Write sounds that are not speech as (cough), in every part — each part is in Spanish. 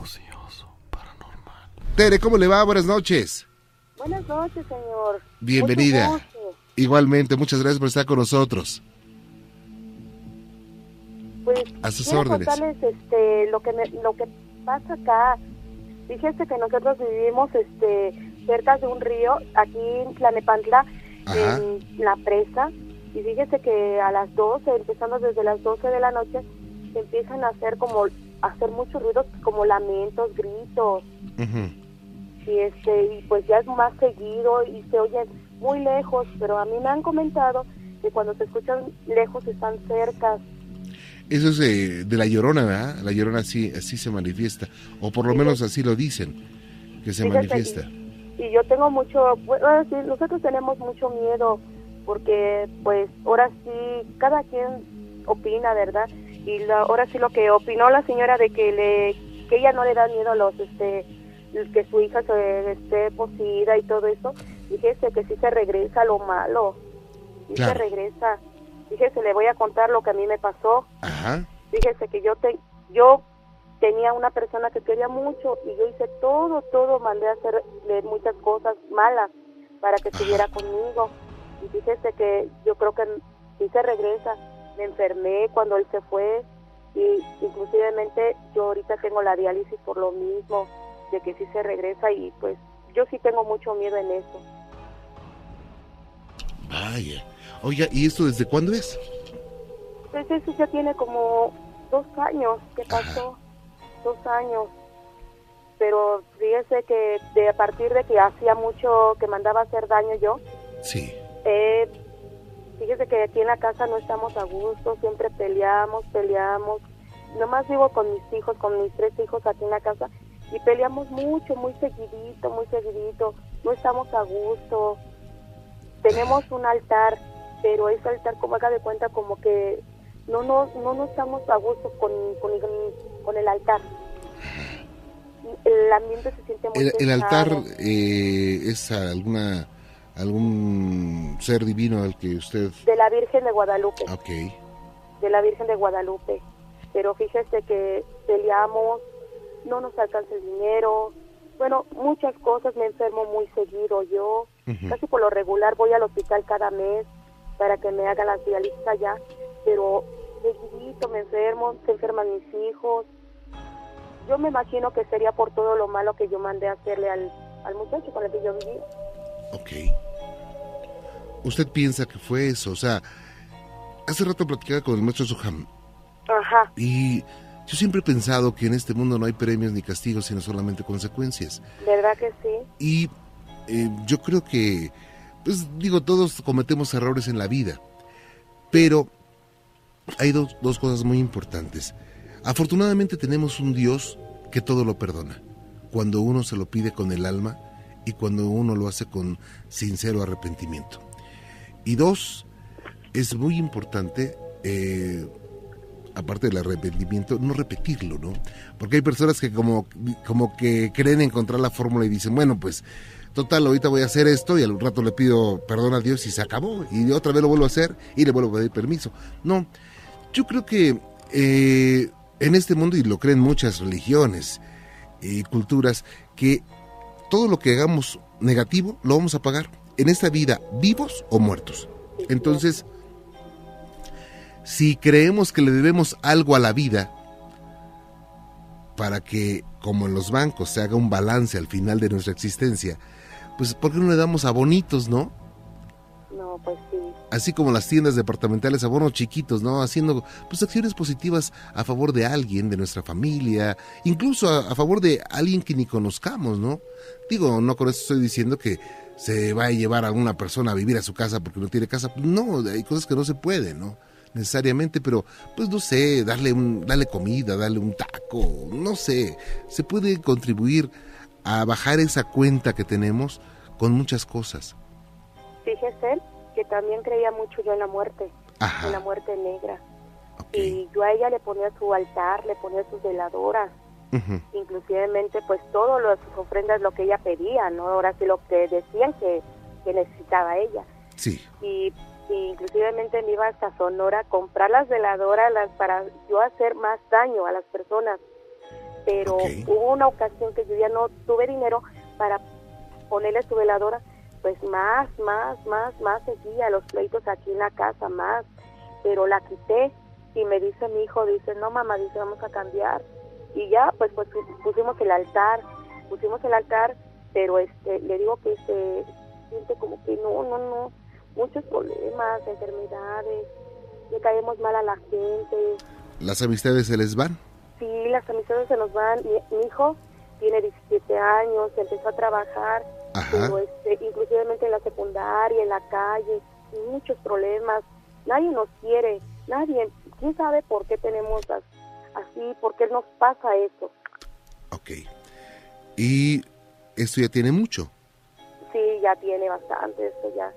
ocioso, paranormal. Tere, ¿cómo le va? Buenas noches. Buenas noches, señor. Bienvenida. Igualmente, muchas gracias por estar con nosotros. Pues, a sus órdenes. contarles este, lo, que me- lo que pasa acá. Fíjese que nosotros vivimos este, cerca de un río, aquí en Tlanepantla, Ajá. en la presa. Y fíjese que a las 12, empezando desde las 12 de la noche, se empiezan a hacer como hacer muchos ruidos como lamentos, gritos. Y este y pues ya es más seguido y se oyen muy lejos pero a mí me han comentado que cuando se escuchan lejos están cerca Eso es de la llorona, ¿verdad? La llorona así, así se manifiesta. O por lo Sí, menos sí. así lo dicen, que se manifiesta. y yo tengo mucho bueno sí, nosotros tenemos mucho miedo porque pues ahora sí cada quien opina verdad y la- ahora sí lo que opinó la señora de que le que ella no le da miedo a los este que su hija se esté poseída y todo eso fíjese que sí se regresa lo malo sí Claro. se regresa. Fíjese le voy a contar lo que a mí me pasó. Ajá. fíjese que yo te yo tenía una persona que quería mucho y yo hice todo todo mandé a hacerle muchas cosas malas para que estuviera conmigo. Y fíjese que yo creo que sí se regresa me enfermé cuando él se fue y inclusivemente yo ahorita tengo la diálisis por lo mismo de que sí se regresa y pues yo sí tengo mucho miedo en eso Vaya. Oiga, ¿y esto desde cuándo es? pues eso ya tiene como dos años que pasó dos años pero fíjese que de a partir de que hacía mucho que mandaba a hacer daño yo Sí. eh, fíjese que aquí en la casa no estamos a gusto siempre peleamos peleamos. Nomás vivo con mis hijos con mis tres hijos aquí en la casa y peleamos mucho muy seguidito muy seguidito. No estamos a gusto. Tenemos un altar pero ese altar como haga de cuenta como que no nos no nos estamos a gusto con, con, el- con el altar. El ambiente se siente muy El, el altar eh, es alguna algún ser divino al que usted... de la Virgen de Guadalupe Ok. de la Virgen de Guadalupe. Pero fíjese que peleamos, no nos alcanza el dinero, bueno, muchas cosas, me enfermo muy seguido yo, casi por lo regular voy al hospital cada mes para que me hagan la diálisis allá, pero seguidito me enfermo, se enferman mis hijos. Yo me imagino que sería por todo lo malo que yo mandé a hacerle al, al muchacho con el que yo vivía. Ok. ¿Usted piensa que fue eso? O sea, hace rato platicaba con el maestro Soham Ajá, y yo siempre he pensado que en este mundo no hay premios ni castigos, sino solamente consecuencias. ¿verdad que sí? Y eh, yo creo que, pues digo, todos cometemos errores en la vida, pero hay dos, dos cosas muy importantes. Afortunadamente tenemos un Dios que todo lo perdona, cuando uno se lo pide con el alma y cuando uno lo hace con sincero arrepentimiento. Y dos, es muy importante, eh, aparte del arrepentimiento, no repetirlo, ¿no? Porque hay personas que como, como que creen encontrar la fórmula y dicen, bueno, pues total, ahorita voy a hacer esto y al rato le pido perdón a Dios y se acabó. Y otra vez lo vuelvo a hacer y le vuelvo a pedir permiso. No, yo creo que eh, en este mundo, y lo creen muchas religiones y culturas, que todo lo que hagamos negativo lo vamos a pagar en esta vida, vivos o muertos. Entonces, si creemos que le debemos algo a la vida, para que, como en los bancos, se haga un balance al final de nuestra existencia, pues ¿por qué no le damos abonitos, no? No, pues. Así como las tiendas departamentales, abonos chiquitos, ¿no? Haciendo pues acciones positivas a favor de alguien, de nuestra familia, incluso a, a favor de alguien que ni conozcamos, ¿no? Digo, no con esto estoy diciendo que se va a llevar a alguna persona a vivir a su casa porque no tiene casa. No, hay cosas que no se pueden, ¿no? necesariamente, pero pues no sé, darle un, darle comida, darle un taco, no sé, se puede contribuir a bajar esa cuenta que tenemos con muchas cosas. Fíjese también creía mucho yo en la muerte, Ajá. en la muerte negra. Y yo a ella le ponía su altar, le ponía sus veladoras, Ujú. inclusivemente pues todas las ofrendas lo que ella pedía, ¿no? Ahora sí lo que decían que, que necesitaba ella. Sí. Y, y inclusivemente me iba hasta Sonora a comprar las veladoras las, para yo hacer más daño a las personas. pero hubo una ocasión que yo ya no tuve dinero para ponerle su veladora, pues más, más, más, más seguía los pleitos aquí en la casa, más, pero la quité y me dice mi hijo, dice, no mamá, dice, vamos a cambiar. Y ya, pues, pues pusimos el altar, pusimos el altar, pero este, le digo que se siente como que no, no, no, muchos problemas, enfermedades, le caemos mal a la gente, ¿Las amistades se les van? Sí, las amistades se nos van. Mi, mi hijo tiene 17 años, empezó a trabajar. Pero este, inclusivemente en la secundaria, en la calle, muchos problemas. Nadie nos quiere, nadie. ¿Quién sabe por qué tenemos as- así? ¿Por qué nos pasa eso? Ok. Y esto ya tiene mucho. Sí, ya tiene bastante, esto ya.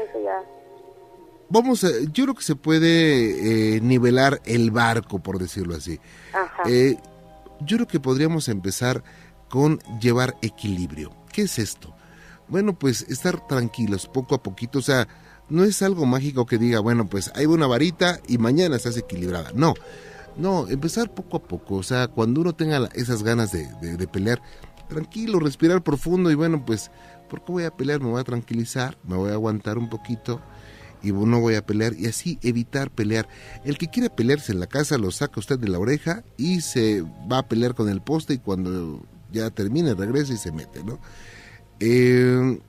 Eso ya. Vamos a, yo creo que se puede eh, nivelar el barco, por decirlo así. Ajá. Eh, yo creo que podríamos empezar con llevar equilibrio. ¿Qué es esto? Bueno, pues estar tranquilos poco a poquito. O sea, no es algo mágico que diga, bueno, pues hay una varita y mañana estás equilibrada. No, no, empezar poco a poco. O sea, cuando uno tenga esas ganas de, de- pelear, tranquilo, respirar profundo y bueno, pues, ¿por qué voy a pelear? Me voy a tranquilizar, me voy a aguantar un poquito y no voy a pelear y así evitar pelear. El que quiere pelearse en la casa lo saca usted de la oreja y se va a pelear con el poste y cuando ya termine regresa y se mete, ¿no? Eh,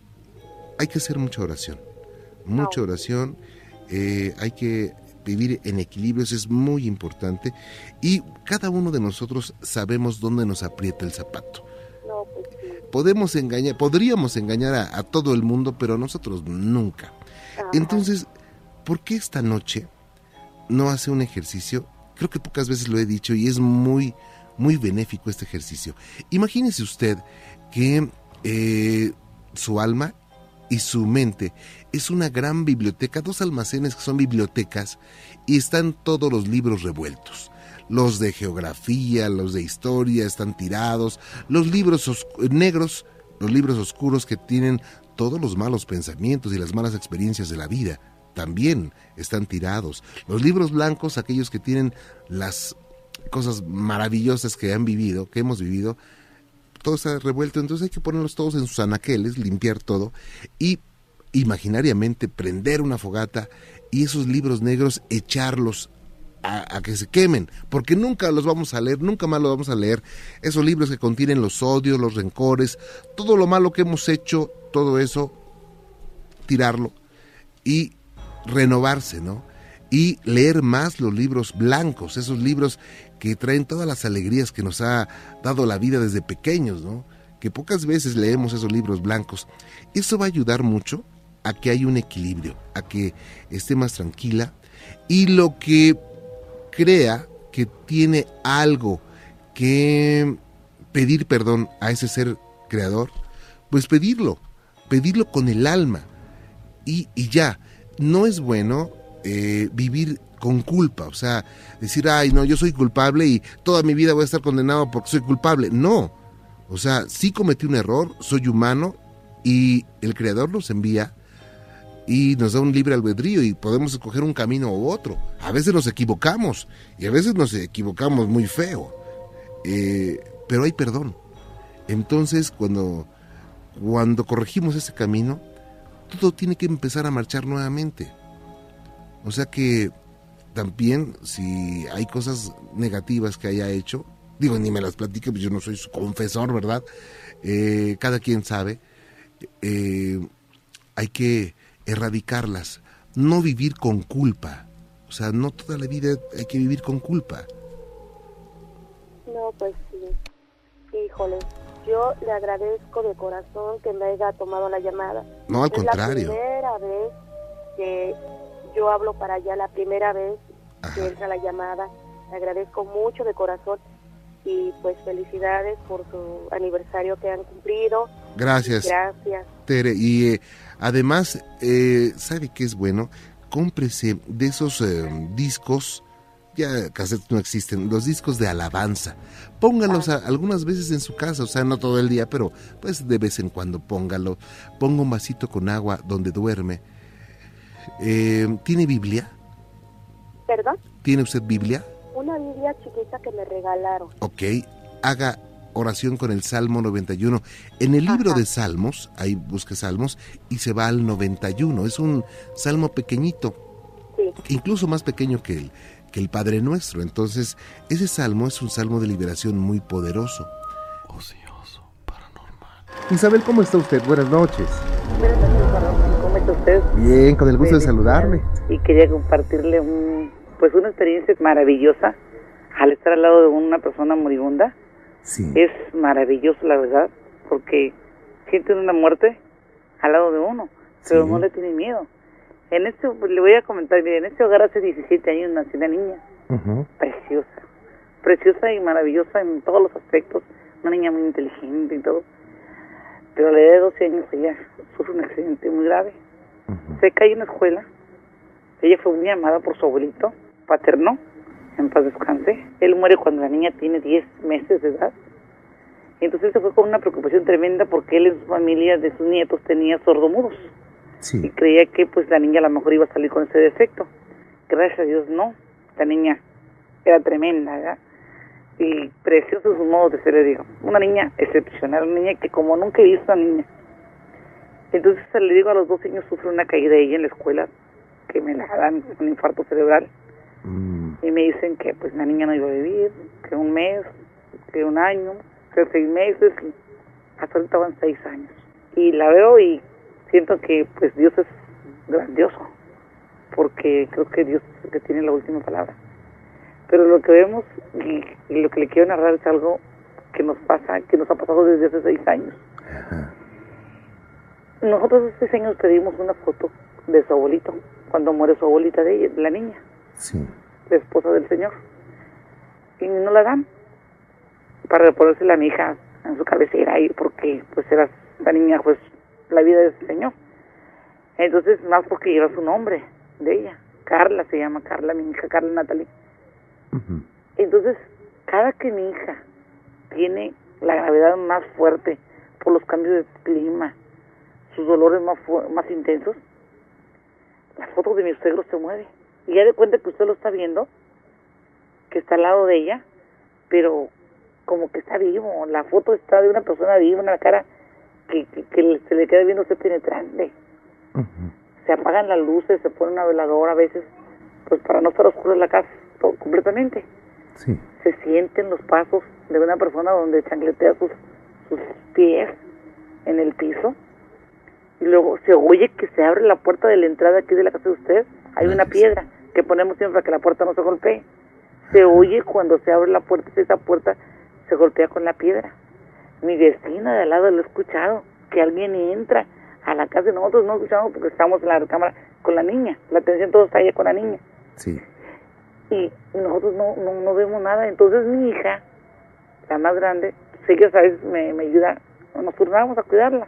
hay que hacer mucha oración, mucha Ah, oración, eh, hay que vivir en equilibrio, eso es muy importante y cada uno de nosotros sabemos dónde nos aprieta el zapato. No, pues sí. Podemos engañar, podríamos engañar a, a todo el mundo, pero nosotros nunca. Ajá. Entonces, ¿por qué esta noche no hace un ejercicio? Creo que pocas veces lo he dicho y es muy, muy benéfico este ejercicio. Imagínese usted que eh, su alma y su mente es una gran biblioteca, dos almacenes que son bibliotecas y están todos los libros revueltos. Los de geografía, los de historia están tirados, los libros os- negros, los libros oscuros que tienen todos los malos pensamientos y las malas experiencias de la vida también están tirados. Los libros blancos, aquellos que tienen las cosas maravillosas que han vivido, que hemos vivido, todo está revuelto, entonces hay que ponerlos todos en sus anaqueles, limpiar todo y imaginariamente prender una fogata y esos libros negros echarlos a, a que se quemen, porque nunca los vamos a leer, nunca más los vamos a leer. Esos libros que contienen los odios, los rencores, todo lo malo que hemos hecho, todo eso, tirarlo y renovarse, ¿no? Y leer más los libros blancos, esos libros que traen todas las alegrías que nos ha dado la vida desde pequeños, ¿no? Que pocas veces leemos esos libros blancos. Eso va a ayudar mucho a que haya un equilibrio, a que esté más tranquila y lo que crea que tiene algo que pedir perdón a ese ser creador, pues pedirlo, pedirlo con el alma y, y ya, no es bueno eh, vivir con culpa, o sea, decir, ay, no, yo soy culpable y toda mi vida voy a estar condenado porque soy culpable. No, o sea, sí cometí un error, soy humano y el Creador nos envía y nos da un libre albedrío y podemos escoger un camino u otro. A veces nos equivocamos y a veces nos equivocamos muy feo, Eh, pero hay perdón. Entonces, cuando, cuando corregimos ese camino, todo tiene que empezar a marchar nuevamente. O sea que también si hay cosas negativas que haya hecho, digo, ni me las platique, pues yo no soy su confesor, ¿verdad? Eh, cada quien sabe, eh, hay que erradicarlas, no vivir con culpa. O sea, no toda la vida hay que vivir con culpa. No, pues sí. Híjole, yo le agradezco de corazón que me haya tomado la llamada. No, al es contrario. la primera vez que yo hablo para allá, la primera vez Ajá. que entra la llamada. Le agradezco mucho de corazón y pues felicidades por su aniversario que han cumplido. Gracias. Gracias. Tere. Y eh, además, eh, ¿sabe qué es bueno? Cómprese de esos eh, discos, ya cassettes no existen, los discos de alabanza. Póngalos a- algunas veces en su casa, o sea, no todo el día, pero pues de vez en cuando póngalo. Ponga un vasito con agua donde duerme. Eh, ¿Tiene Biblia? ¿Perdón? ¿Tiene usted Biblia? Una Biblia chiquitita esa que me regalaron. Ok, haga oración con el Salmo 91. En el libro Ajá. de Salmos, ahí busca Salmos y se va al 91. Es un salmo pequeñito, Sí. incluso más pequeño que el, que el Padre Nuestro. Entonces, ese salmo es un salmo de liberación muy poderoso. Ocioso, paranormal. Isabel, ¿cómo está usted? Buenas noches. Buenas noches. ¿Cómo está usted? Bien, con el gusto de saludarle. Y quería compartirle un, pues una experiencia maravillosa al estar al lado de una persona moribunda. Sí. Es maravilloso, la verdad, porque sienten una muerte al lado de uno, pero Sí. no le tiene miedo. En este, le voy a comentar, mire, en este hogar hace 17 años nació una niña preciosa, preciosa y maravillosa en todos los aspectos, una niña muy inteligente y todo. Pero a la edad de 12 años ella sufre un accidente muy grave. Se cae en la escuela. Ella fue muy amada por su abuelito paterno, en paz descanse. Él muere cuando la niña tiene 10 meses de edad. Y entonces se fue con una preocupación tremenda porque él en su familia de sus nietos tenía sordomudos y creía que pues la niña a lo mejor iba a salir con ese defecto. Gracias a Dios no. La niña era tremenda, ¿verdad? Y preciosos sus modos de ser, le digo. Una niña excepcional, una niña que como nunca he visto a niña. Entonces le digo a los dos años sufre una caída ella en la escuela que me la dan un infarto cerebral Mm, y me dicen que pues la niña no iba a vivir, que un mes, que un año, que seis meses, hasta ahorita van seis años. Y la veo y siento que pues Dios es grandioso, porque creo que Dios es el que tiene la última palabra. Pero lo que vemos y, y lo que le quiero narrar es algo que nos pasa, que nos ha pasado desde hace seis años. ajá. Nosotros hace seis años pedimos una foto de su abuelito, cuando muere su abuelita de ella, de la niña. Sí. La esposa del Señor. Y no la dan para ponérsela a mi hija en su cabecera y porque pues era la niña pues la vida del Señor. Entonces más porque lleva su nombre de ella. Carla se llama Carla, mi hija Carla Natalie. Entonces cada que mi hija tiene la gravedad más fuerte por los cambios de clima, sus dolores más, fu- más intensos, la foto de mi suegro se mueve. Y ya de cuenta que usted lo está viendo, que está al lado de ella, pero como que está vivo. La foto está de una persona viva, una cara que, que, se le queda viendo usted penetrante. Se apagan las luces, se pone una veladora a veces, pues para no estar oscura la casa todo- completamente Sí. se sienten los pasos de una persona donde chancletea sus, sus pies en el piso y luego se oye que se abre la puerta de la entrada aquí de la casa de usted hay una Gracias. piedra que ponemos siempre para que la puerta no se golpee se oye cuando se abre la puerta esa puerta se golpea con la piedra mi vecina de al lado lo ha escuchado que alguien entra a la casa y nosotros no escuchamos porque estamos en la recámara con la niña la atención todo está ahí con la niña Sí. y nosotros no, no, no vemos nada. Entonces mi hija, la más grande, sé que a veces me, me ayuda, nos turnamos a cuidarla.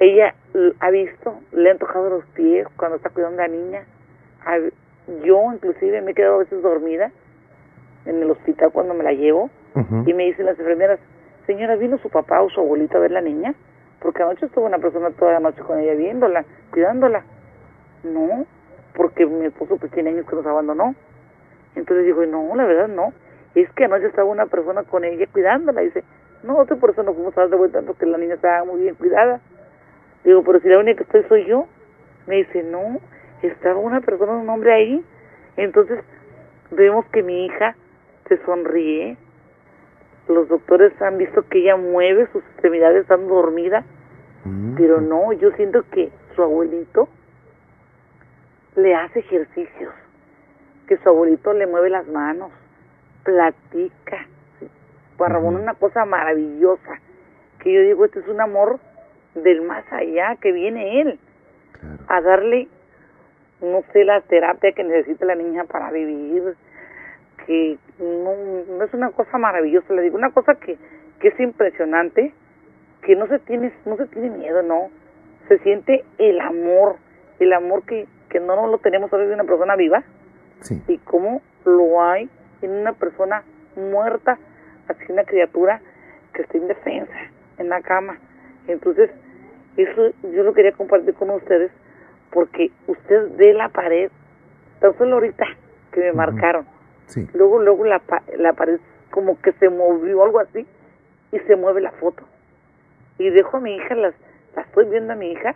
Ella ha visto, le han tocado los pies cuando está cuidando a la niña. Yo inclusive me he quedado a veces dormida en el hospital cuando me la llevo y me dicen las enfermeras, señora, ¿vino su papá o su abuelita a ver la niña? Porque anoche estuvo una persona toda la noche con ella viéndola, cuidándola. No, porque mi esposo pues tiene años que nos abandonó. Entonces digo, no, la verdad no. Es que anoche estaba una persona con ella cuidándola. Dice, no, eso nos fuimos a dar de vuelta porque la niña estaba muy bien cuidada. Digo, pero si la única que estoy soy yo. Me dice, no, estaba una persona, un hombre ahí. Entonces vemos que mi hija se sonríe. Los doctores han visto que ella mueve sus extremidades estando dormida. Mm. Pero no, yo siento que su abuelito le hace ejercicios, que su abuelito le mueve las manos, platica. Para Ramón una cosa maravillosa, que yo digo, este es un amor del más allá, que viene él Claro. a darle, no sé, la terapia que necesita la niña para vivir, que no, no es una cosa maravillosa, le digo, una cosa que, que es impresionante, que no se tiene, no se tiene miedo, no, se siente el amor, el amor que, que no lo tenemos ahora de una persona viva, Sí. y cómo lo hay en una persona muerta, así una criatura que está indefensa en la cama. Entonces, eso yo lo quería compartir con ustedes porque usted ve la pared, tan solo ahorita que me marcaron, Sí. luego, luego la, la pared como que se movió algo así y se mueve la foto. Y dejo a mi hija, las, la estoy viendo a mi hija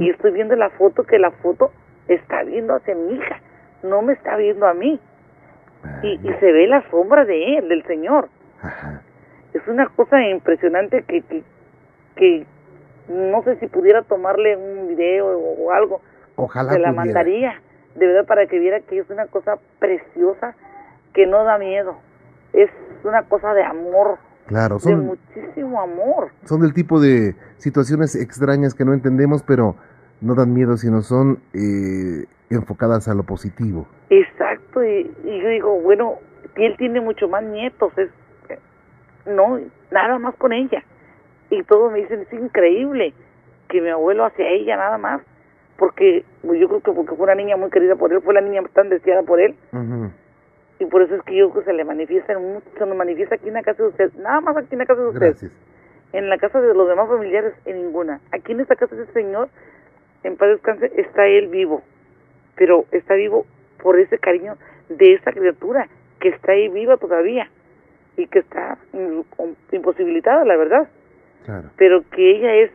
y estoy viendo la foto que la foto está viendo hacia mi hija, no me está viendo a mí. Y, y se ve la sombra de él, del Señor. Ajá. Es una cosa impresionante que, que, que no sé si pudiera tomarle un video o, o algo, Ojalá se la pudiera. mandaría, de verdad, para que viera que es una cosa preciosa que no da miedo. Es una cosa de amor, Claro, de son, muchísimo amor. son del tipo de situaciones extrañas que no entendemos, pero no dan miedo, sino son eh, enfocadas a lo positivo. Exacto, y, y yo digo, bueno, él tiene mucho más nietos, es no, nada más con ella. Y todos me dicen, es increíble que mi abuelo hacia ella nada más, porque pues, yo creo que porque fue una niña muy querida por él, fue la niña tan deseada por él, y por eso es que yo creo que se le manifiesta, se nos manifiesta aquí en la casa de usted, nada más aquí en la casa de usted. Gracias. En la casa de los demás familiares, en ninguna. Aquí en esta casa de ese señor, en paz descanse, está él vivo. Pero está vivo por ese cariño de esa criatura que está ahí viva todavía y que está imposibilitada, la verdad. Claro. Pero que ella es,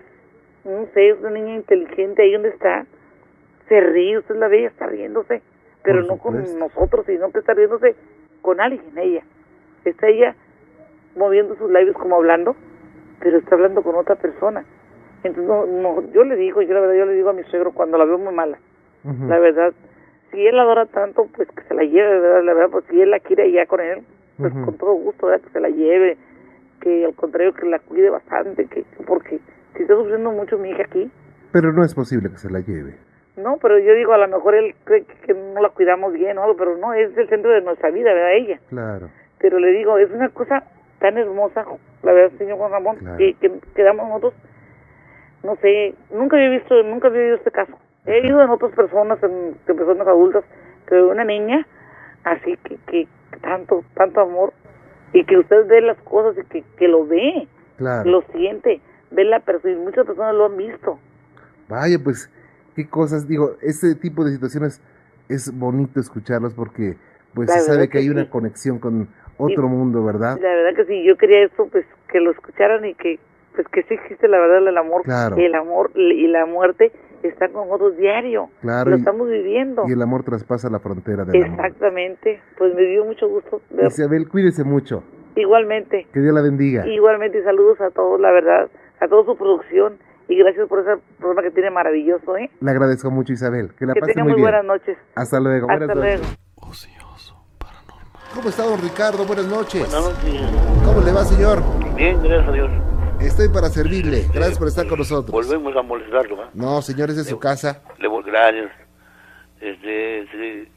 no sé, es una niña inteligente ahí donde está. Se ríe, usted la ve, está riéndose. Pero no con nosotros, sino que está riéndose con alguien, ella. Está ella moviendo sus labios como hablando, pero está hablando con otra persona. Entonces, no, no, yo le digo, yo la verdad, yo le digo a mi suegro cuando la veo muy mala, la verdad, si él la adora tanto, pues que se la lleve, ¿verdad? La verdad, pues si él la quiere allá con él, pues con todo gusto, ¿verdad? Que se la lleve, que al contrario, que la cuide bastante, que porque si está sufriendo mucho mi hija aquí, Pero no es posible que se la lleve. no, pero yo digo, a lo mejor él cree que, no la cuidamos bien o algo, pero no, es el centro de nuestra vida, ¿verdad? Ella. Claro. Pero le digo, es una cosa tan hermosa, la verdad, señor Juan Ramón, Claro. que, que quedamos nosotros, no sé, nunca había visto, nunca había visto este caso. He ido en otras personas, en, de personas adultas, pero una niña, así que, que tanto, tanto amor, y que usted ve las cosas y que, que lo ve, Claro. lo siente, ve la persona, y muchas personas lo han visto. Vaya, pues, qué cosas, digo, este tipo de situaciones es bonito escucharlos porque pues La se sabe verdad que hay que una sí. conexión con otro mundo, ¿verdad? La verdad que si yo quería eso, pues que lo escucharan y que pues que sí existe la verdad el amor, Claro. el amor y la muerte están con nosotros diario, Claro, lo y- estamos viviendo. Y el amor traspasa la frontera del amor. Exactamente, pues me dio mucho gusto ver. Isabel, cuídese mucho. Igualmente, Que Dios la bendiga. igualmente y saludos a todos, la verdad, a toda su producción y gracias por ese programa que tiene maravilloso, ¿eh? Le agradezco mucho, Isabel. Que la Que pase tenga muy muy bien. buenas noches. Hasta luego. Hasta buenas luego. noches. Ocioso, paranormal. ¿Cómo está, don Ricardo? Buenas noches. Buenas noches. ¿Cómo le va, señor? Bien, gracias a Dios. Estoy para servirle. Gracias por estar con nosotros. Volvemos a molestarlo, ¿va? No, señores, de su casa. Le gracias. Este, sí,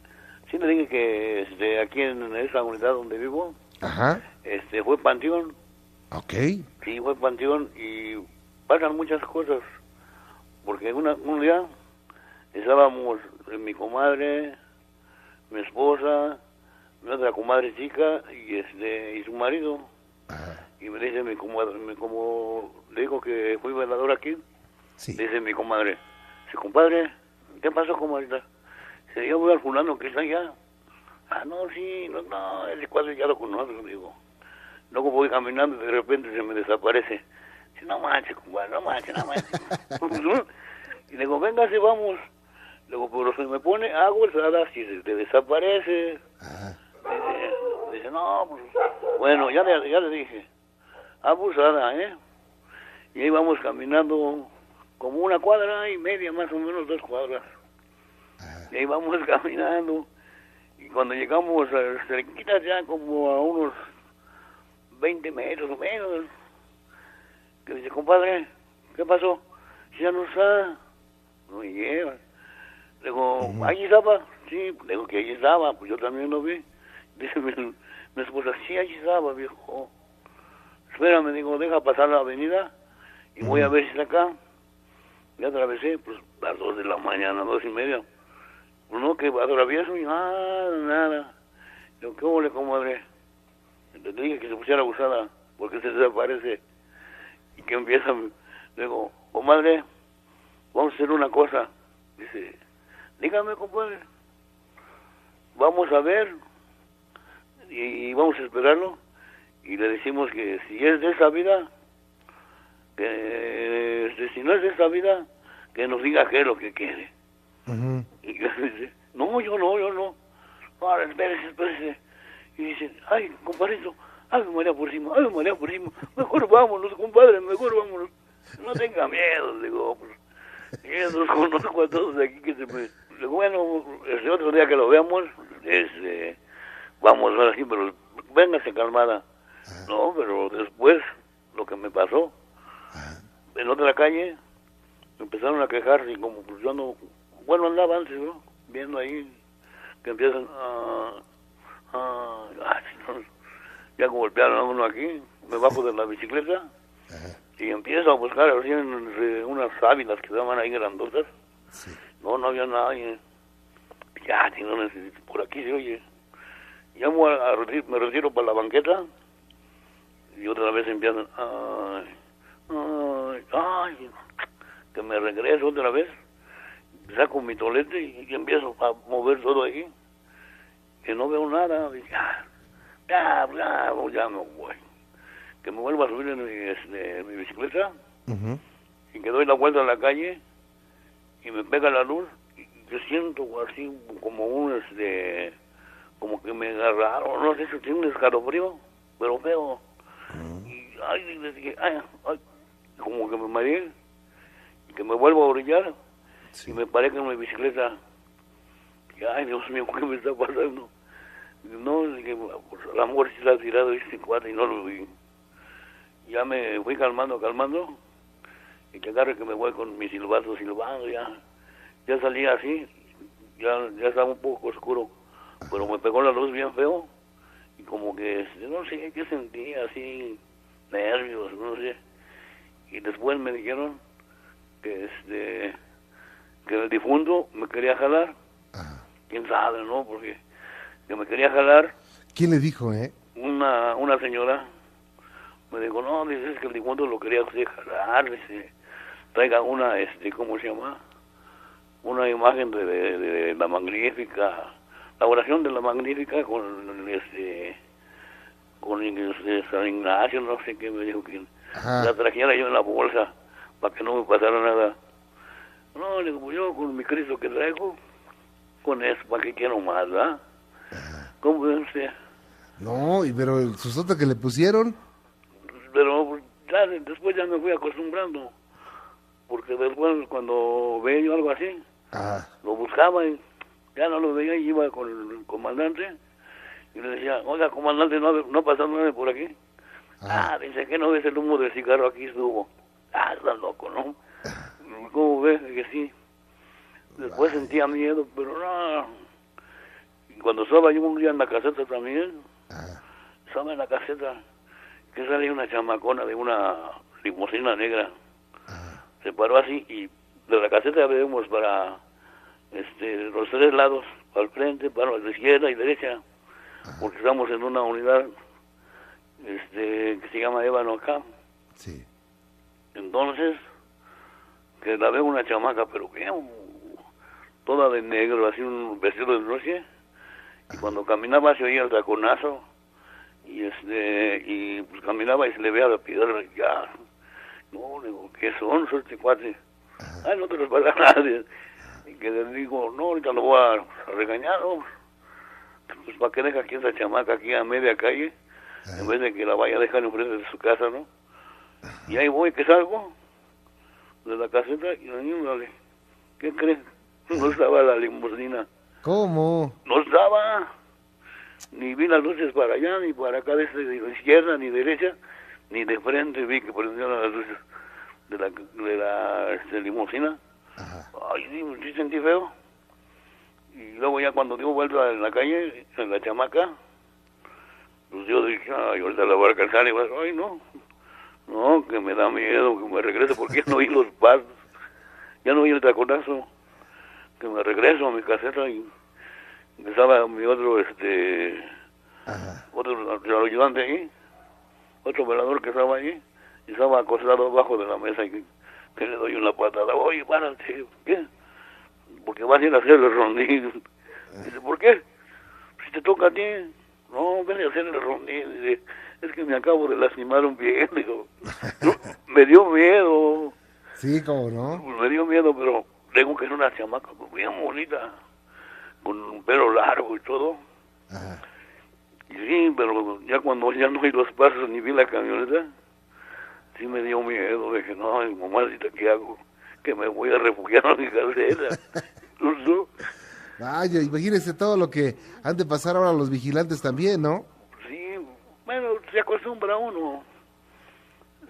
sí le dije que este, aquí en esa unidad donde vivo, Ajá. este, fue panteón. Ok. Sí, fue panteón y pasan muchas cosas. Porque una, un día estábamos eh, mi comadre, mi esposa, mi otra comadre chica y este y su marido. Ajá. Y me dice mi comadre, como le digo que fui velador aquí, Sí. dice mi comadre, dice, compadre, ¿qué pasó, comadre? Dice, yo voy al fulano que está allá. Ah, no, sí, no, no, ese cuadro ya lo conozco, digo. Luego voy caminando y de repente se me desaparece. Dice, no manches, compadre, no manches, no manches. (laughs) y le digo, venga, si vamos. Le digo, pero se me pone agua helada si se te desaparece. Ajá. Dice, dice, no, pues, bueno, ya le, ya le dije, abusada, ¿eh? Y ahí vamos caminando como una cuadra y media, más o menos dos cuadras. Y ahí vamos (laughs) caminando. Y cuando llegamos a cerquitas ya como a unos 20 metros o menos, que dice, compadre, ¿qué pasó? Ya no está, no lleva. Le digo, ¿ahí estaba? Sí, le digo que ahí estaba, pues yo también lo vi. Dice mi, mi esposa, sí, allí estaba, viejo. Espérame, digo, deja pasar la avenida y voy a ver si está acá. Ya atravesé, pues, las dos de la mañana, dos y media. Pues no, que atravieso y nada, nada. Digo, ¿qué huele, comadre? Le dije que se pusiera abusada porque se desaparece. Y que empieza, digo, comadre, vamos a hacer una cosa. Dice, dígame, compadre. Vamos a ver y, y vamos a esperarlo y le decimos que si es de esa vida, que este, si no es de esa vida, que nos diga qué es lo que quiere. Y yo dice, no, yo no, yo no. Ahora, espérese, espérese. Y dice, ay, compadrito, ay, María Purísima, ay, María Purísima, mejor vámonos, compadre, mejor vámonos. No tenga miedo, digo, pues, yo los conozco a todos de aquí que se me... Bueno, el otro día que lo veamos, este, vamos ahora sí, pero véngase calmada. No, pero después, lo que me pasó, en otra calle, empezaron a quejarse y como pues yo no, bueno andaba antes, ¿no? Viendo ahí que empiezan a, a, ay, no, ya golpearon a uno aquí, me bajo de la bicicleta y empiezo a buscar así entre unas sábilas que estaban ahí grandotas, Sí. no, no había nadie, ya, si no necesito, por aquí se oye, llamo a, a reti- me retiro para la banqueta y otra vez empiezan, ay, ay, ay, que me regreso otra vez, saco mi tolete y, y empiezo a mover todo ahí, que no veo nada, y ya, ya, ya, ya me voy, que me vuelvo a subir en mi, este, mi bicicleta Ujú. y que doy la vuelta a la calle y me pega la luz y yo siento así como un este como que me agarraron no sé si tiene un escalofrío pero veo y ay, ay, ay, como que me mareé y que me vuelvo a orillar Sí. y me paré con mi bicicleta y ay Dios mío (laughs) ¿qué me está pasando? Y no, dije, pues a lo mejor sí se ha tirado este cuate y no lo vi ya me fui calmando, calmando y que agarre que me voy con mi silbato silbando ya ya salí así ya ya estaba un poco oscuro pero me pegó la luz bien feo y como que no sé qué sentí así nervios no sé. Y después me dijeron que este que el difunto me quería jalar. Ajá. quién sabe no porque que me quería jalar. ¿Quién le dijo, eh? una una señora me dijo no dice es que el difunto lo quería usted jalar dice traiga una este cómo se llama una imagen de, de- de la magnífica la oración de la magnífica con este con San Ignacio no sé qué me dijo que Ajá. la trajera yo en la bolsa para que no me pasara nada no le digo pues yo con mi Cristo que traigo con eso para que quiero más ¿verdad? ¿cómo ve usted? No, y pero el sustote que le pusieron. pero ya de- después ya me fui acostumbrando porque después cuando veía yo algo así Ajá. lo buscaba y ya no lo veía y iba con el comandante y le decía oiga comandante no, no ha pasado nada por aquí Ajá. ah dice que no ves el humo del cigarro aquí estuvo ah está loco ¿no? ¿cómo ves? que sí después sentía miedo pero no y cuando estaba yo un día en la caseta también Ajá. estaba en la caseta que salía una chamacona de una limusina negra. Se paró así y de la caseta vemos para este, los tres lados, el frente, para la izquierda y derecha, porque estamos en una unidad este, que se llama Ébano acá. Sí. Entonces, que la veo una chamaca, pero bien, toda de negro, así un vestido de noche, y cuando caminaba se oía el taconazo, y este, y pues caminaba y se le veía la piedra, y ya, no, le digo, ¿qué son esos este cuate? Ay, no te los pasa (laughs) nadie. Que le digo, no, ahorita lo voy a regañar, ¿no? Pues para que deja aquí esa chamaca aquí a media calle, en vez de que la vaya a dejar enfrente de su casa, ¿no? Y ahí voy, que salgo de la caseta y órale, ¿qué crees? No (laughs) estaba la limusina, ¿Cómo? no estaba, ni vi las luces para allá, ni para acá, de de izquierda, ni derecha, ni de frente vi que prendieron las luces de la, de la este, limusina. Ajá. Ay, sí, sí sentí feo. Y luego ya cuando dio vuelta en la calle, en la chamaca, pues yo dije, ay, ahorita la voy a alcanzar y voy a- ay, no, no, que me da miedo, que me regrese porque ya no oí los pasos, ya no oí el taconazo, que me regreso a mi caseta y estaba mi otro, este, Ajá. otro ayudante ahí, otro velador que estaba ahí, y estaba acostado abajo de la mesa y que, le doy una patada. Oye, párate, ¿qué? Porque vas a ir a hacer el rondín. Dice, ¿por qué? Si te toca a ti, no, ven a hacer el rondín. Dice, es que me acabo de lastimar un pie. (laughs) Digo, "No, me dio miedo. Sí, cómo no. Pues me dio miedo, pero tengo que era una chamaca pues, bien bonita, con un pelo largo y todo. Ajá. Y sí, pero ya cuando ya no hay los pasos ni vi la camioneta, sí me dio miedo. Dije, no, mi mamá, ¿qué hago? Que me voy a refugiar a mi. (laughs) No, no. Vaya, imagínese todo lo que han de pasar ahora los vigilantes también, ¿no? Sí, bueno, se acostumbra uno.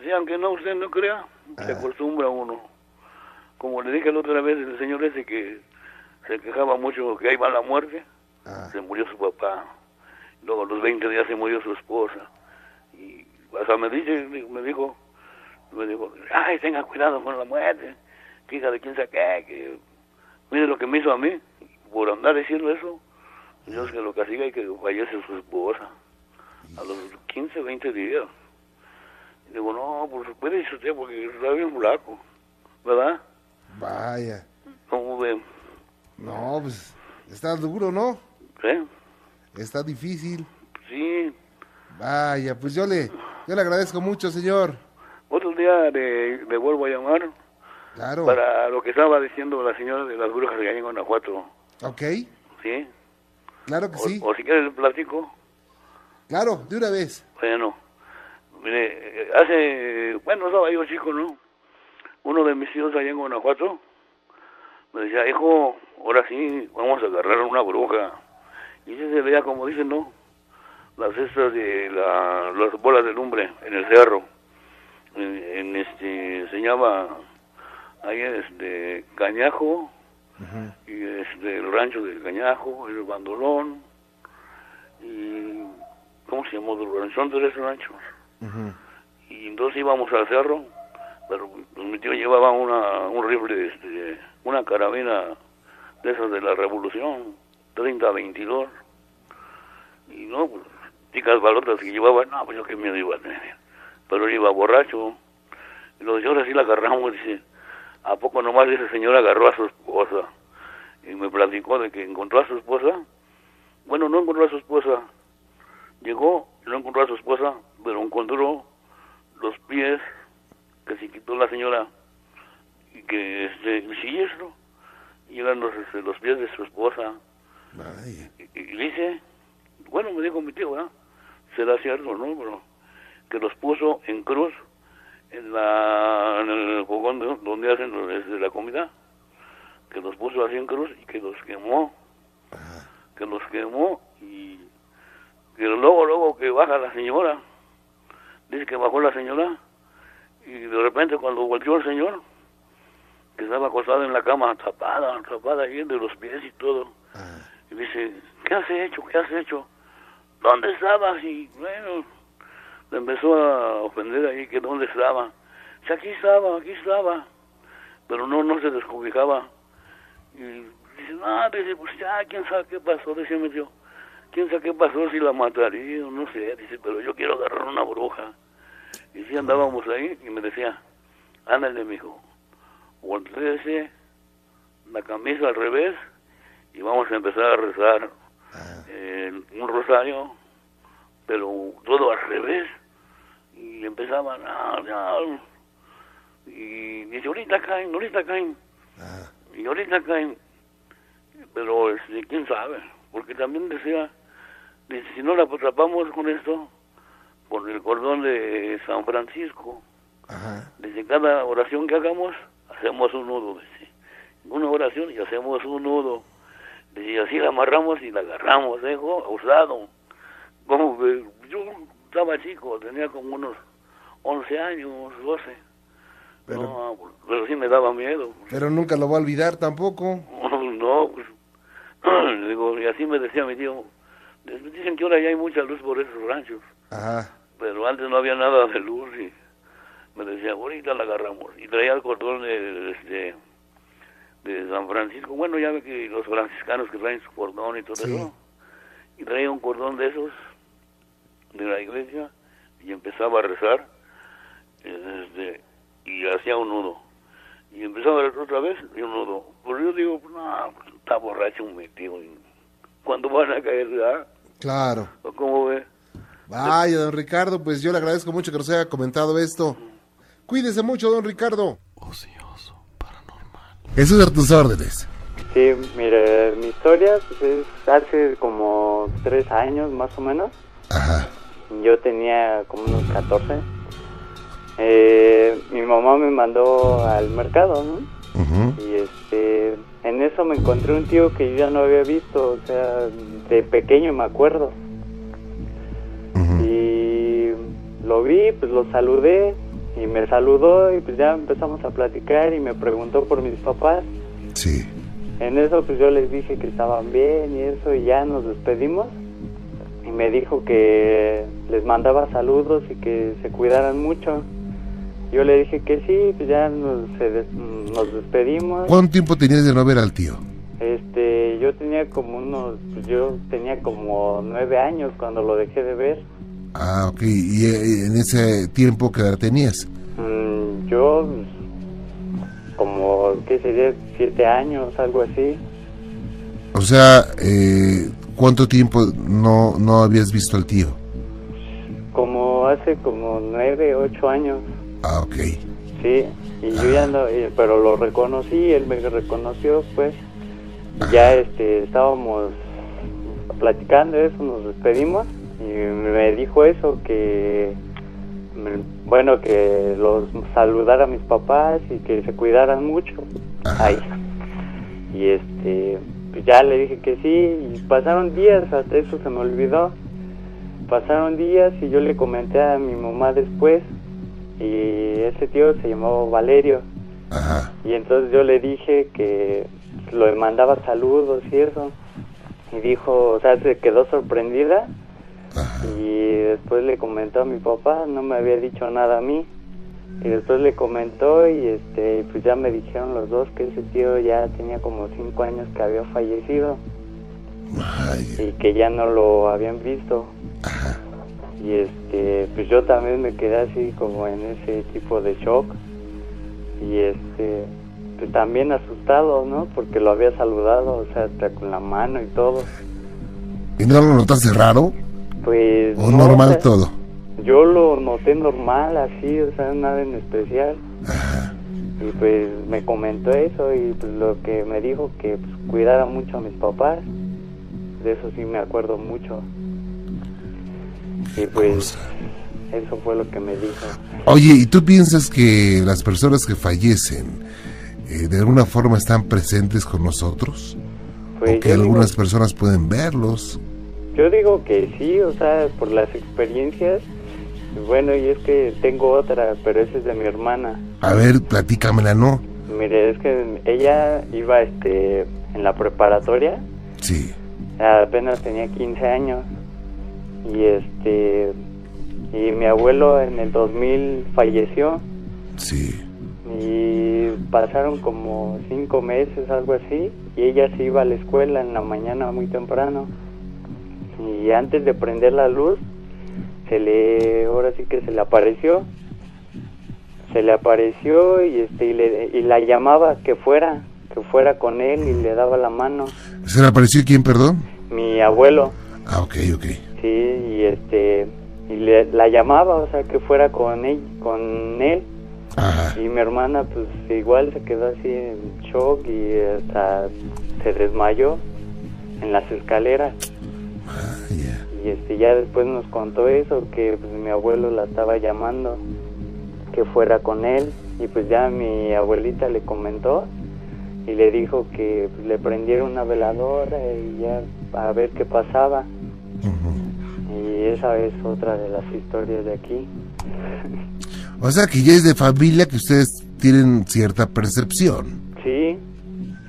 Sí, aunque no usted no crea, se Ah. acostumbra uno. Como le dije la otra vez, el señor ese que se quejaba mucho que ahí va la muerte, Ah, se murió su papá. Luego a los 20 días se murió su esposa. Y hasta me dice, me dijo, me dijo, ay, tenga cuidado con la muerte, hija de quién sabe qué, que mire lo que me hizo a mí, por andar diciendo eso, Dios que lo castiga y que fallece su esposa a los 15, 20 días. Y digo, no, pues puede ir usted porque está bien flaco, ¿verdad? vaya. ¿Cómo ve? No, pues está duro, ¿no? ¿Eh? Está difícil. Sí, Vaya, pues yo le, yo le agradezco mucho, señor. Día le, le vuelvo a llamar Claro. para lo que estaba diciendo la señora de las brujas de allá en Guanajuato, Ok, ¿sí? claro que O, sí. o si quiere le platico. Claro, de una vez. Bueno, mire, hace, bueno, estaba yo chico, ¿no? Uno de mis hijos allá en Guanajuato me decía, hijo, ahora sí, vamos a agarrar una bruja. Y se veía, como dicen, ¿no? Las estas de la, las bolas de lumbre en el cerro. En, en este, se llama, ahí este, Cañajo, y este, el rancho del Cañajo, el Bandolón, y, ¿cómo se llamó? Son tres ranchos. Y entonces íbamos al cerro, pero pues, mi tío llevaba una, un rifle, este, una carabina de esas de la revolución, 30-22, y no, pues, chicas balotas que llevaba, no, pues yo qué miedo iba a tener, pero él iba borracho, y los señores sí la agarramos, dice, ¿a poco nomás ese señor agarró a su esposa? Y me platicó de que encontró a su esposa, bueno, no encontró a su esposa, llegó y no encontró a su esposa, pero encontró los pies que se quitó la señora y que este el siniestro y eran los, este, los pies de su esposa. Y, y dice bueno me dijo mi tío ¿verdad? será cierto no pero que los puso en cruz en la en el fogón de- donde hacen la comida que los puso así en cruz y que los quemó que los quemó y que luego luego que baja la señora dice que bajó la señora y de repente cuando volvió el señor que estaba acostado en la cama tapada tapada ahí de los pies y todo y dice ¿qué has hecho? ¿qué has hecho? ¿dónde estabas? y bueno le empezó a ofender ahí que dónde estaba. Dice aquí estaba, aquí estaba. Pero no, no se descobijaba y dice, no, dice, pues ya, quién sabe qué pasó, dice tío. Quién sabe qué pasó, si la mataría o no sé, dice, pero yo quiero agarrar una bruja. Y sí andábamos ahí y me decía, ándale, mijo, volteese la camisa al revés y vamos a empezar a rezar eh, un rosario, pero todo al revés. Y empezaban, ah, ya, y dice, ahorita caen, ahorita caen ah, y ahorita caen, pero este, quién sabe, porque también decía, dice, si no la atrapamos con esto, con el cordón de San Francisco, ajá. desde cada oración que hagamos, hacemos un nudo, dice, una oración y hacemos un nudo, dice, y así la amarramos y la agarramos, dejo usado, como que yo estaba chico, tenía como unos 11 años, 12, Pero- no, pero sí me daba miedo, Pero nunca lo va a olvidar tampoco. (laughs) no, pues, (clears throat) digo, y así me decía mi tío, dicen que ahora ya hay mucha luz por esos ranchos, Ajá. pero antes no había nada de luz y me decía, ahorita la agarramos. Y traía el cordón de, este, de San Francisco, bueno, ya ve que los franciscanos que traen su cordón y todo Sí. eso, y traía un cordón de esos de la iglesia y empezaba a rezar este, y hacía un nudo. Y empezaba a rezar otra vez y un nudo. Pero yo digo, no, está borracho tío. y ¿Cuándo van a caer? ah?". Claro. ¿O cómo ve? Vaya, don Ricardo, pues yo le agradezco mucho que nos haya comentado esto. Cuídese mucho, don Ricardo. Ocioso, paranormal. Jesús a tus órdenes. Sí, mire, mi historia pues, es hace como tres años más o menos. Ajá. Yo tenía como unos 14. Eh, mi mamá me mandó al mercado, ¿no? Ujú. Y este, en eso me encontré un tío que yo ya no había visto, o sea, de pequeño me acuerdo. Y lo vi, pues lo saludé y me saludó y pues ya empezamos a platicar y me preguntó por mis papás. Sí. En eso pues yo les dije que estaban bien y eso y ya nos despedimos me dijo que les mandaba saludos y que se cuidaran mucho. Yo le dije que sí, pues ya nos, se des- nos despedimos. ¿Cuánto tiempo tenías de no ver al tío? Este, yo tenía como unos, pues yo tenía como nueve años cuando lo dejé de ver. Ah, ok. ¿Y en ese tiempo qué edad tenías? Mm, yo pues, como, ¿qué sería? Siete años, algo así. O sea, eh, ¿cuánto tiempo no, no habías visto al tío? Como hace como nueve, ocho años. Ah, ok. Sí, y yo ya no, eh, pero lo reconocí, él me reconoció, pues. Y Ya este, estábamos platicando eso, nos despedimos y me dijo eso, que, bueno, que los saludara a mis papás y que se cuidaran mucho. Ay. Y este, ya le dije que sí, y pasaron días, hasta eso se me olvidó. Pasaron días y yo le comenté a mi mamá después y ese tío se llamaba Valerio Ajá. y entonces yo le dije que lo mandaba saludos y eso y dijo, o sea, se quedó sorprendida Ajá. y después le comentó a mi papá, no me había dicho nada a mí y después le comentó y este pues ya me dijeron los dos que ese tío ya tenía como cinco años que había fallecido y que ya no lo habían visto Ajá. y este pues yo también me quedé así como en ese tipo de shock y este pues también asustado no porque lo había saludado o sea hasta con la mano y todo ¿Y no lo notaste raro? pues ¿O no, normal o sea, todo? Yo lo noté normal así o sea nada en especial Ajá. y pues me comentó eso y pues lo que me dijo que pues, cuidara mucho a mis papás de eso sí me acuerdo mucho y pues eso fue lo que me dijo Oye, ¿y tú piensas que las personas que fallecen eh, de alguna forma están presentes con nosotros? Pues ¿O que digo- algunas personas pueden verlos? Yo digo que sí, o sea, por las experiencias. Bueno, y es que tengo otra, pero esa es de mi hermana. A ver, platícamela, ¿no? Mire, es que ella iba este en la preparatoria, Sí. apenas tenía 15 años. Y este y mi abuelo en el 2000 falleció Sí. y pasaron como cinco meses, algo así, y ella se iba a la escuela en la mañana muy temprano. Y antes de prender la luz, se le, ahora sí que se le apareció, se le apareció y este y, le, y la llamaba que fuera, que fuera con él y le daba la mano. ¿Se le apareció quién, perdón? Mi abuelo, Ah, ok, ok. sí, y este y le, la llamaba, o sea, que fuera con él, con él. Ajá. Y mi hermana, pues igual se quedó así en shock y hasta se desmayó en las escaleras. Ah, ya. Y este ya después nos contó eso, que pues, mi abuelo la estaba llamando, que fuera con él. Y pues ya mi abuelita le comentó y le dijo que pues, le prendiera una veladora y ya a ver qué pasaba. Y esa es otra de las historias de aquí. O sea que ya es de familia que ustedes tienen cierta percepción. Sí,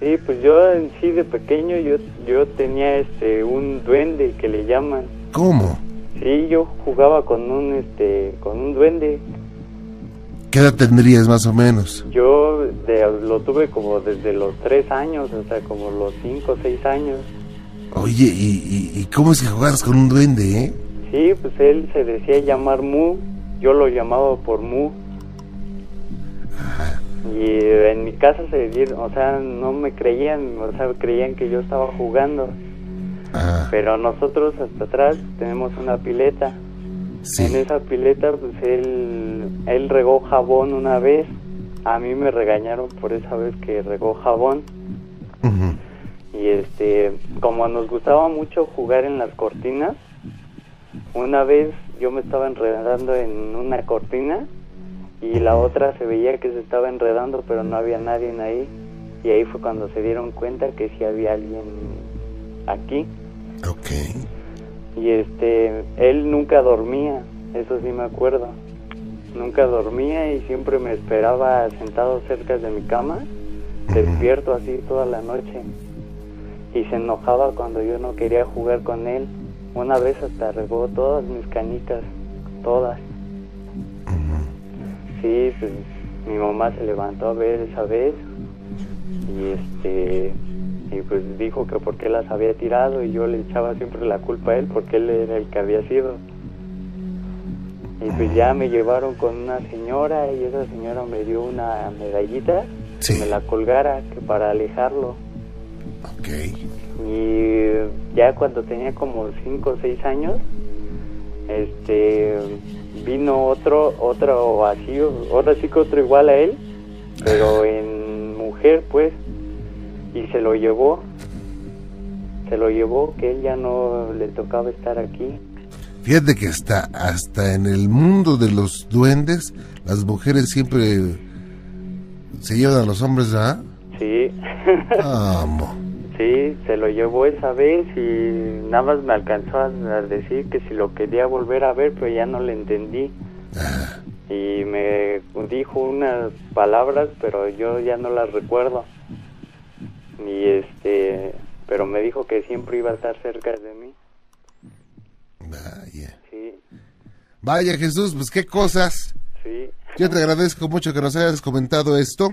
sí, pues yo en sí de pequeño yo yo tenía este un duende que le llaman. ¿Cómo? Sí, yo jugaba con un este con un duende. ¿Qué edad tendrías más o menos? Yo de- lo tuve como desde los tres años, o sea, como los cinco o seis años. Oye, ¿y, y, y cómo es que jugabas con un duende, eh? Sí, pues él se decía llamar Mu, yo lo llamaba por Mu. Y en mi casa se dieron, o sea, no me creían, o sea, creían que yo estaba jugando. Ajá. Pero nosotros hasta atrás tenemos una pileta. Sí. En esa pileta, pues él, él regó jabón una vez. A mí me regañaron por esa vez que regó jabón. Y este, como nos gustaba mucho jugar en las cortinas, una vez yo me estaba enredando en una cortina y la otra se veía que se estaba enredando, pero no había nadie ahí. Y ahí fue cuando se dieron cuenta que sí había alguien aquí. Ok. Y este, él nunca dormía, eso sí me acuerdo. Nunca dormía y siempre me esperaba sentado cerca de mi cama, despierto así toda la noche. Y se enojaba cuando yo no quería jugar con él. Una vez hasta regó todas mis canicas, todas. Sí, pues mi mamá se levantó a ver esa vez y este y pues dijo que porque las había tirado y yo le echaba siempre la culpa a él porque él era el que había sido. Y pues ya me llevaron con una señora y esa señora me dio una medallita Sí. que me la colgara que para alejarlo. Ok. Y ya cuando tenía como 5 o 6 años, este vino otro, otro así, ahora sí que otro igual a él, pero (laughs) en mujer pues, y se lo llevó, se lo llevó que él ya no le tocaba estar aquí. Fíjate que hasta, hasta en el mundo de los duendes, las mujeres siempre se llevan a los hombres, ¿ah? Sí, Amo. Sí, se lo llevó esa vez y nada más me alcanzó a, decir que si lo quería volver a ver, pero ya no le entendí. Y me dijo unas palabras, pero yo ya no las recuerdo. Y este, pero me dijo que siempre iba a estar cerca de mí. vaya. Sí, Vaya Jesús, pues qué cosas. sí, Yo te agradezco mucho que nos hayas comentado esto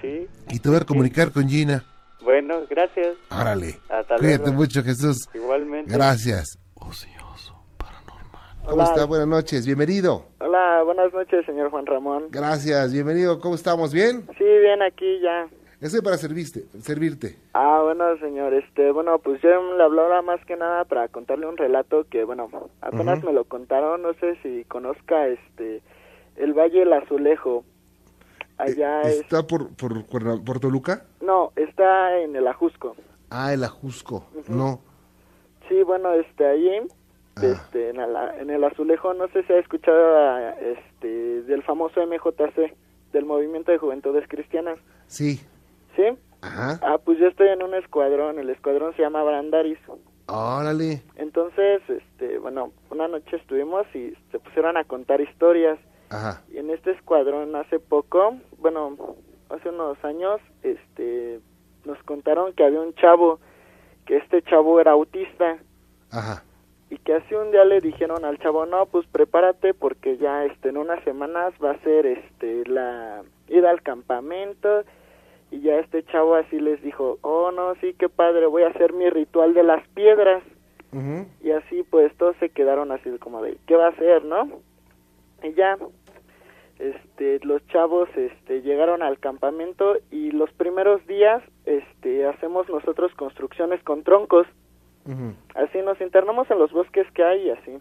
sí. y te voy a comunicar con Gina. Bueno, gracias. Hasta Cuídate luego. mucho Jesús. Igualmente. Gracias. Ocioso, paranormal. ¿Cómo Hola. está? Buenas noches. Bienvenido. Hola, buenas noches, señor Juan Ramón. Gracias. Bienvenido. ¿Cómo estamos? ¿Bien? Sí, bien, aquí ya. Estoy para servirte. servirte. Ah, bueno, señor, este, bueno, pues yo le hablaba más que nada para contarle un relato que, bueno, apenas Ujú. me lo contaron, no sé si conozca, este, el Valle del Azulejo. Allá Eh, es, ¿Está por, por, por Toluca? no, está en el Ajusco. Ah, el Ajusco. No. Sí, bueno, este, ahí, Ah. este, en, la- en el Azulejo, no sé si ha escuchado, este, del famoso MJC, del Movimiento de Juventudes Cristianas, Sí. ¿sí? Ajá. Ah, pues yo estoy en un escuadrón, el escuadrón se llama Brandaris. Órale. Entonces, este, bueno, una noche estuvimos y se pusieron a contar historias. Ajá. Y en este escuadrón hace poco, bueno, hace unos años, este, nos contaron que había un chavo, que este chavo era autista Ajá. y que así un día le dijeron al chavo, no, pues prepárate porque ya, este, en unas semanas va a ser, este, la ida al campamento y ya este chavo así les dijo, oh no, sí, qué padre, voy a hacer mi ritual de las piedras. Y así pues todos se quedaron así como de, ¿qué va a hacer, no? Y ya, este, los chavos, este, llegaron al campamento y los primeros días, este, hacemos nosotros construcciones con troncos. Así nos internamos en los bosques que hay y así.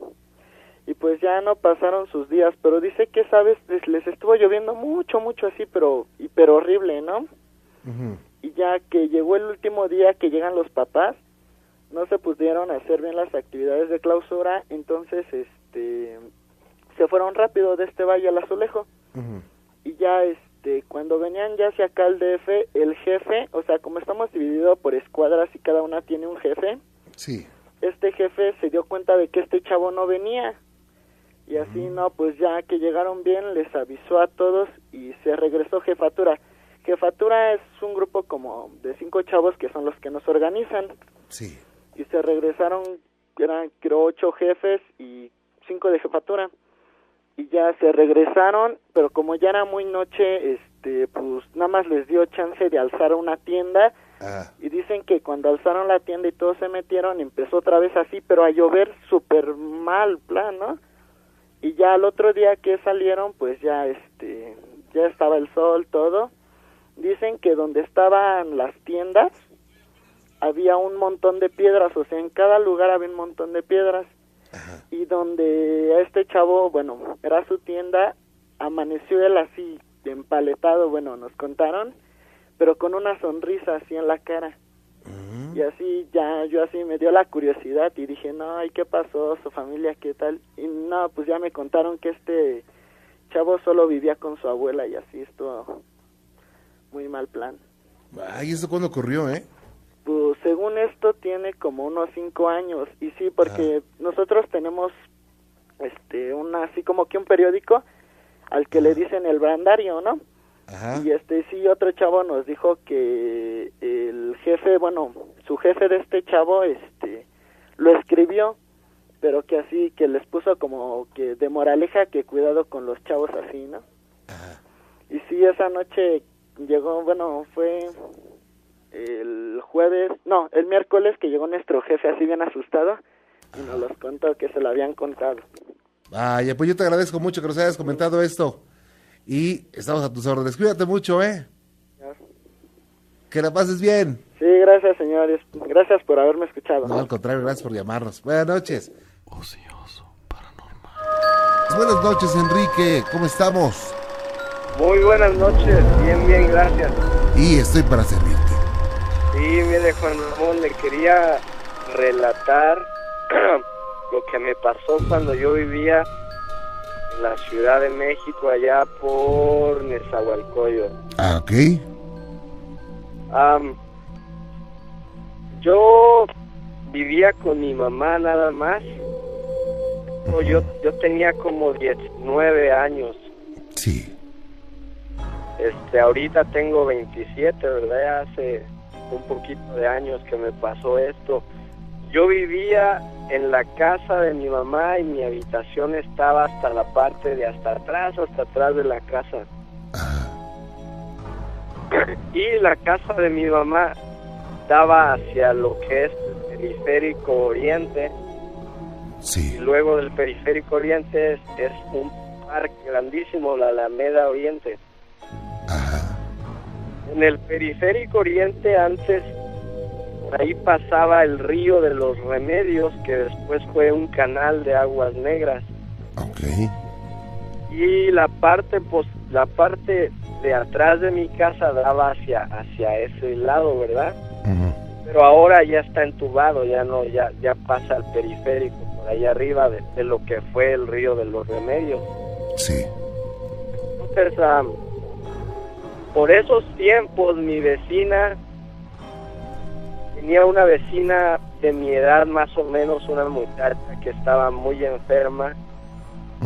Y pues ya no pasaron sus días, pero dice que, ¿sabes? Les, les estuvo lloviendo mucho, mucho así, pero, y, pero horrible, ¿no? Y ya que llegó el último día que llegan los papás, no se pudieron hacer bien las actividades de clausura, entonces este se fueron rápido de este valle al azulejo y ya este cuando venían ya hacia acá al DF, el jefe, o sea, como estamos divididos por escuadras y cada una tiene un jefe, Sí. este jefe se dio cuenta de que este chavo no venía. Y así, no, pues ya que llegaron bien, les avisó a todos y se regresó jefatura. Jefatura es un grupo como de cinco chavos que son los que nos organizan. Sí. Y se regresaron, eran creo ocho jefes y cinco de jefatura. Y ya se regresaron, pero como ya era muy noche, este, pues nada más les dio chance de alzar una tienda. Y dicen que cuando alzaron la tienda y todos se metieron empezó otra vez así pero a llover súper mal plan no y ya al otro día que salieron pues ya este ya estaba el sol todo. Dicen que donde estaban las tiendas había un montón de piedras, o sea, en cada lugar había un montón de piedras. Y donde este chavo, bueno, era su tienda, amaneció él así, empaletado, bueno, nos contaron, pero con una sonrisa así en la cara. Y así ya, yo así me dio la curiosidad y dije, no, ¿y qué pasó? ¿Su familia qué tal? Y no, pues ya me contaron que este chavo solo vivía con su abuela y así estuvo muy mal plan. Ay, ¿eso cuándo ocurrió, eh? Pues según esto tiene como unos cinco años y sí, porque nosotros tenemos este, una, así como que un periódico al que le dicen el brandario, ¿no? Ajá. Y este sí, otro chavo nos dijo que el jefe, bueno, su jefe de este chavo, este, lo escribió, pero que así, que les puso como que de moraleja que cuidado con los chavos así, ¿no? Y sí, esa noche llegó, bueno, fue el jueves, no, el miércoles que llegó nuestro jefe así bien asustado y nos los contó que se lo habían contado. Vaya, pues yo te agradezco mucho que nos hayas comentado esto. Y estamos a tus órdenes. Cuídate mucho, ¿eh? Que la pases bien. Sí, gracias señores, gracias por haberme escuchado. No, al contrario, gracias por llamarnos. Buenas noches. Ocioso, paranormal. Buenas noches, Enrique. ¿Cómo estamos? Muy buenas noches, bien, bien, gracias. Y estoy para servirte. Sí, mire Juan Ramón, le quería relatar (clears throat) lo que me pasó cuando yo vivía en la Ciudad de México, allá por Nezahualcóyotl. Ah, ok. Am, yo vivía con mi mamá nada más. Yo, yo tenía como 19 años. Sí. Este, ahorita tengo 27, ¿verdad? Ya hace un poquito de años que me pasó esto. Yo vivía en la casa de mi mamá y mi habitación estaba hasta la parte de hasta atrás, hasta atrás de la casa. Y la casa de mi mamá daba hacia lo que es el periférico oriente. Sí. Y luego del periférico oriente es, es un parque grandísimo, la Alameda Oriente. En el periférico oriente antes por ahí pasaba el río de los remedios que después fue un canal de aguas negras Ok. y la parte pos- la parte de atrás de mi casa daba hacia hacia ese lado verdad pero ahora ya está entubado ya no ya ya pasa al periférico por ahí arriba de, de lo que fue el río de los remedios Sí. entonces am, por esos tiempos mi vecina tenía una vecina de mi edad más o menos una muchacha que estaba muy enferma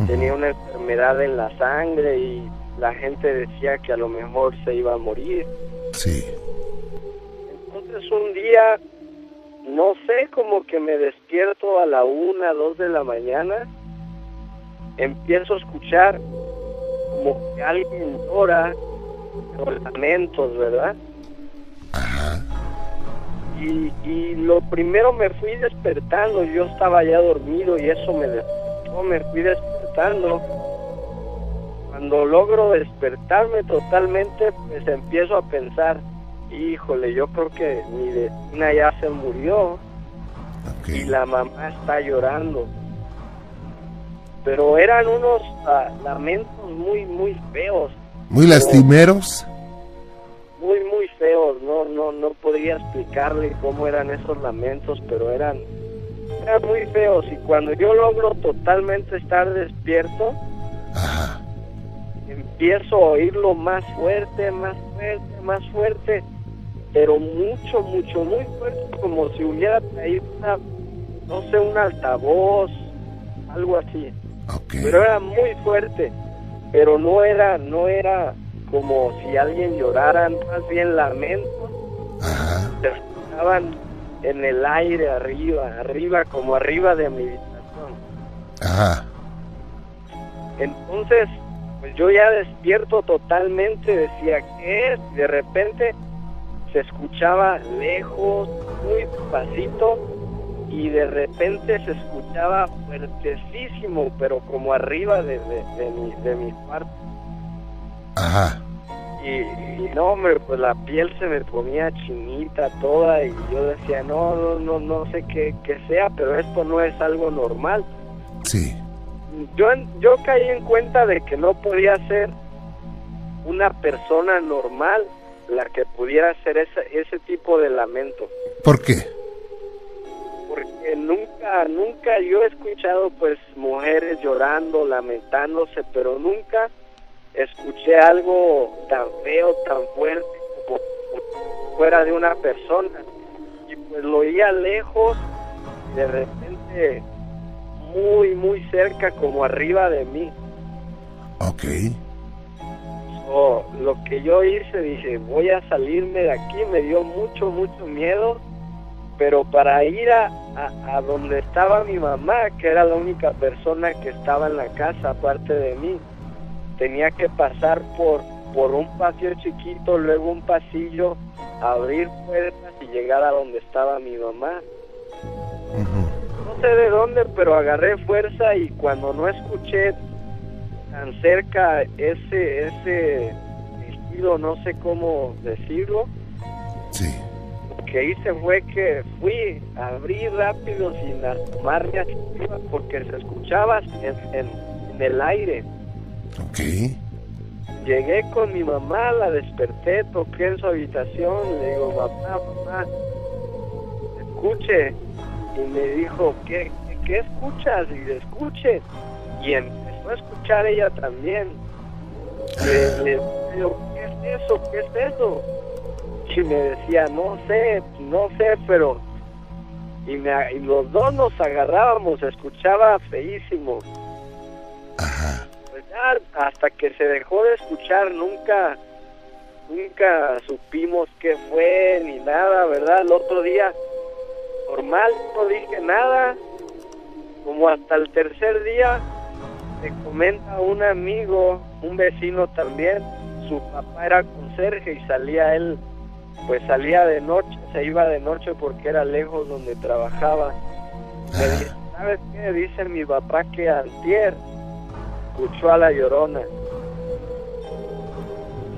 tenía una enfermedad en la sangre y la gente decía que a lo mejor se iba a morir Sí. entonces un día no sé como que me despierto a la una dos de la mañana empiezo a escuchar como que alguien llora con lamentos verdad y, y lo primero me fui despertando, yo estaba ya dormido y eso me despertó, me fui despertando. Cuando logro despertarme totalmente, pues empiezo a pensar, híjole, yo creo que mi vecina ya se murió y la mamá está llorando. Pero eran unos ah, lamentos muy, muy feos Muy lastimeros. muy muy feos no no no podría explicarle cómo eran esos lamentos pero eran eran muy feos. Y cuando yo logro totalmente estar despierto empiezo a oírlo más fuerte más fuerte más fuerte pero mucho mucho muy fuerte como si hubiera traído una no sé un altavoz algo así. Pero era muy fuerte pero no era no era como si alguien llorara más bien lamentos se escuchaban en el aire arriba arriba como arriba de mi habitación. Ajá. entonces pues yo ya despierto totalmente decía qué es de repente se escuchaba lejos muy despacito y de repente se escuchaba fuertesísimo pero como arriba de, de, de mi, de mi cuarto Ajá. Y, y no, hombre, pues la piel se me ponía chinita toda y yo decía, no, no, no, no sé qué, qué sea, pero esto no es algo normal. Sí. Yo, yo caí en cuenta de que no podía ser una persona normal la que pudiera hacer ese, ese tipo de lamento. ¿Por qué? Porque nunca, nunca yo he escuchado pues mujeres llorando, lamentándose, pero nunca escuché algo tan feo, tan fuerte como fuera de una persona. Y pues lo oía lejos, de repente muy, muy cerca, como arriba de mí. Ok. So, lo que yo hice, dije, voy a salirme de aquí, me dio mucho, mucho miedo, pero para ir a, a, a donde estaba mi mamá, que era la única persona que estaba en la casa aparte de mí, tenía que pasar por, por un patio chiquito, luego un pasillo, abrir puertas y llegar a donde estaba mi mamá. No sé de dónde, pero agarré fuerza y cuando no escuché tan cerca ese ese estilo, no sé cómo decirlo, Sí. Que hice fue que fui, abrí rápido sin arriba porque se escuchaba en, en- en el aire. Ok. Llegué con mi mamá, la desperté, toqué en su habitación, le digo, mamá, mamá, escuche. Y me dijo, ¿qué, qué, qué escuchas? Y le escuche. Y empezó a escuchar ella también. (laughs) Le, le digo, ¿qué es eso? ¿Qué es eso? Y me decía, no sé, no sé, pero... Y, me- y los dos nos agarrábamos, escuchaba feísimo. Pues ya, hasta que se dejó de escuchar, nunca, nunca supimos qué fue ni nada, ¿verdad? El otro día, normal, no dije nada. Como hasta el tercer día, me comenta un amigo, un vecino también, su papá era conserje y salía él, pues salía de noche, se iba de noche porque era lejos donde trabajaba. Me dice, (laughs) ¿sabes qué? Dice mi papá que antier escuchó a la llorona.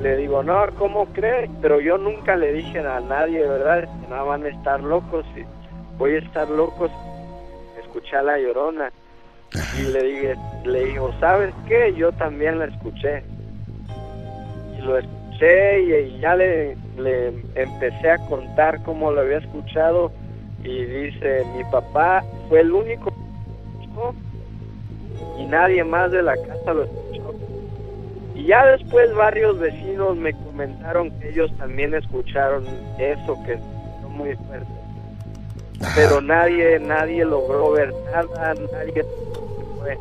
Le digo, no, ¿cómo crees? Pero yo nunca le dije a nadie, ¿verdad? Que no van a estar locos. Y voy a estar locos. Escuché a la llorona. Y le dije, le digo, ¿sabes qué? Yo también la escuché. Y lo escuché y, y ya le, le empecé a contar cómo lo había escuchado. Y dice, mi papá fue el único y nadie más de la casa lo escuchó. Y ya después varios vecinos me comentaron que ellos también escucharon eso que fue muy fuerte. Pero nadie, nadie logró ver nada, nadie fue.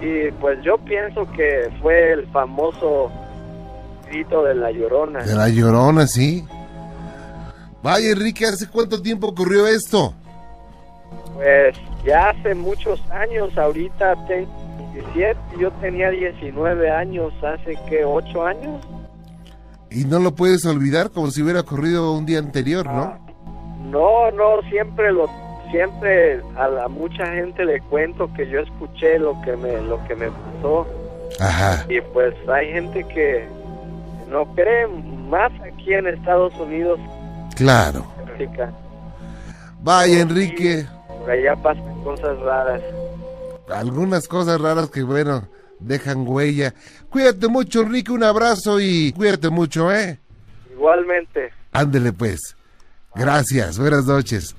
Y pues yo pienso que fue el famoso de la llorona. De la llorona, sí. Vaya, Enrique, ¿hace cuánto tiempo ocurrió esto? Pues ya hace muchos años, ahorita tengo 17, yo tenía 19 años, hace que 8 años. Y no lo puedes olvidar como si hubiera ocurrido un día anterior, ¿no? No, no, siempre lo siempre a la mucha gente le cuento que yo escuché lo que me lo que me pasó Ajá. y pues hay gente que no cree más aquí en Estados Unidos. Claro. África. Vaya, Enrique. Por allá pasan cosas raras. Algunas cosas raras que, bueno, dejan huella. Cuídate mucho, Enrique. Un abrazo y cuídate mucho, ¿eh? Igualmente. Ándele, pues. Gracias. Buenas noches.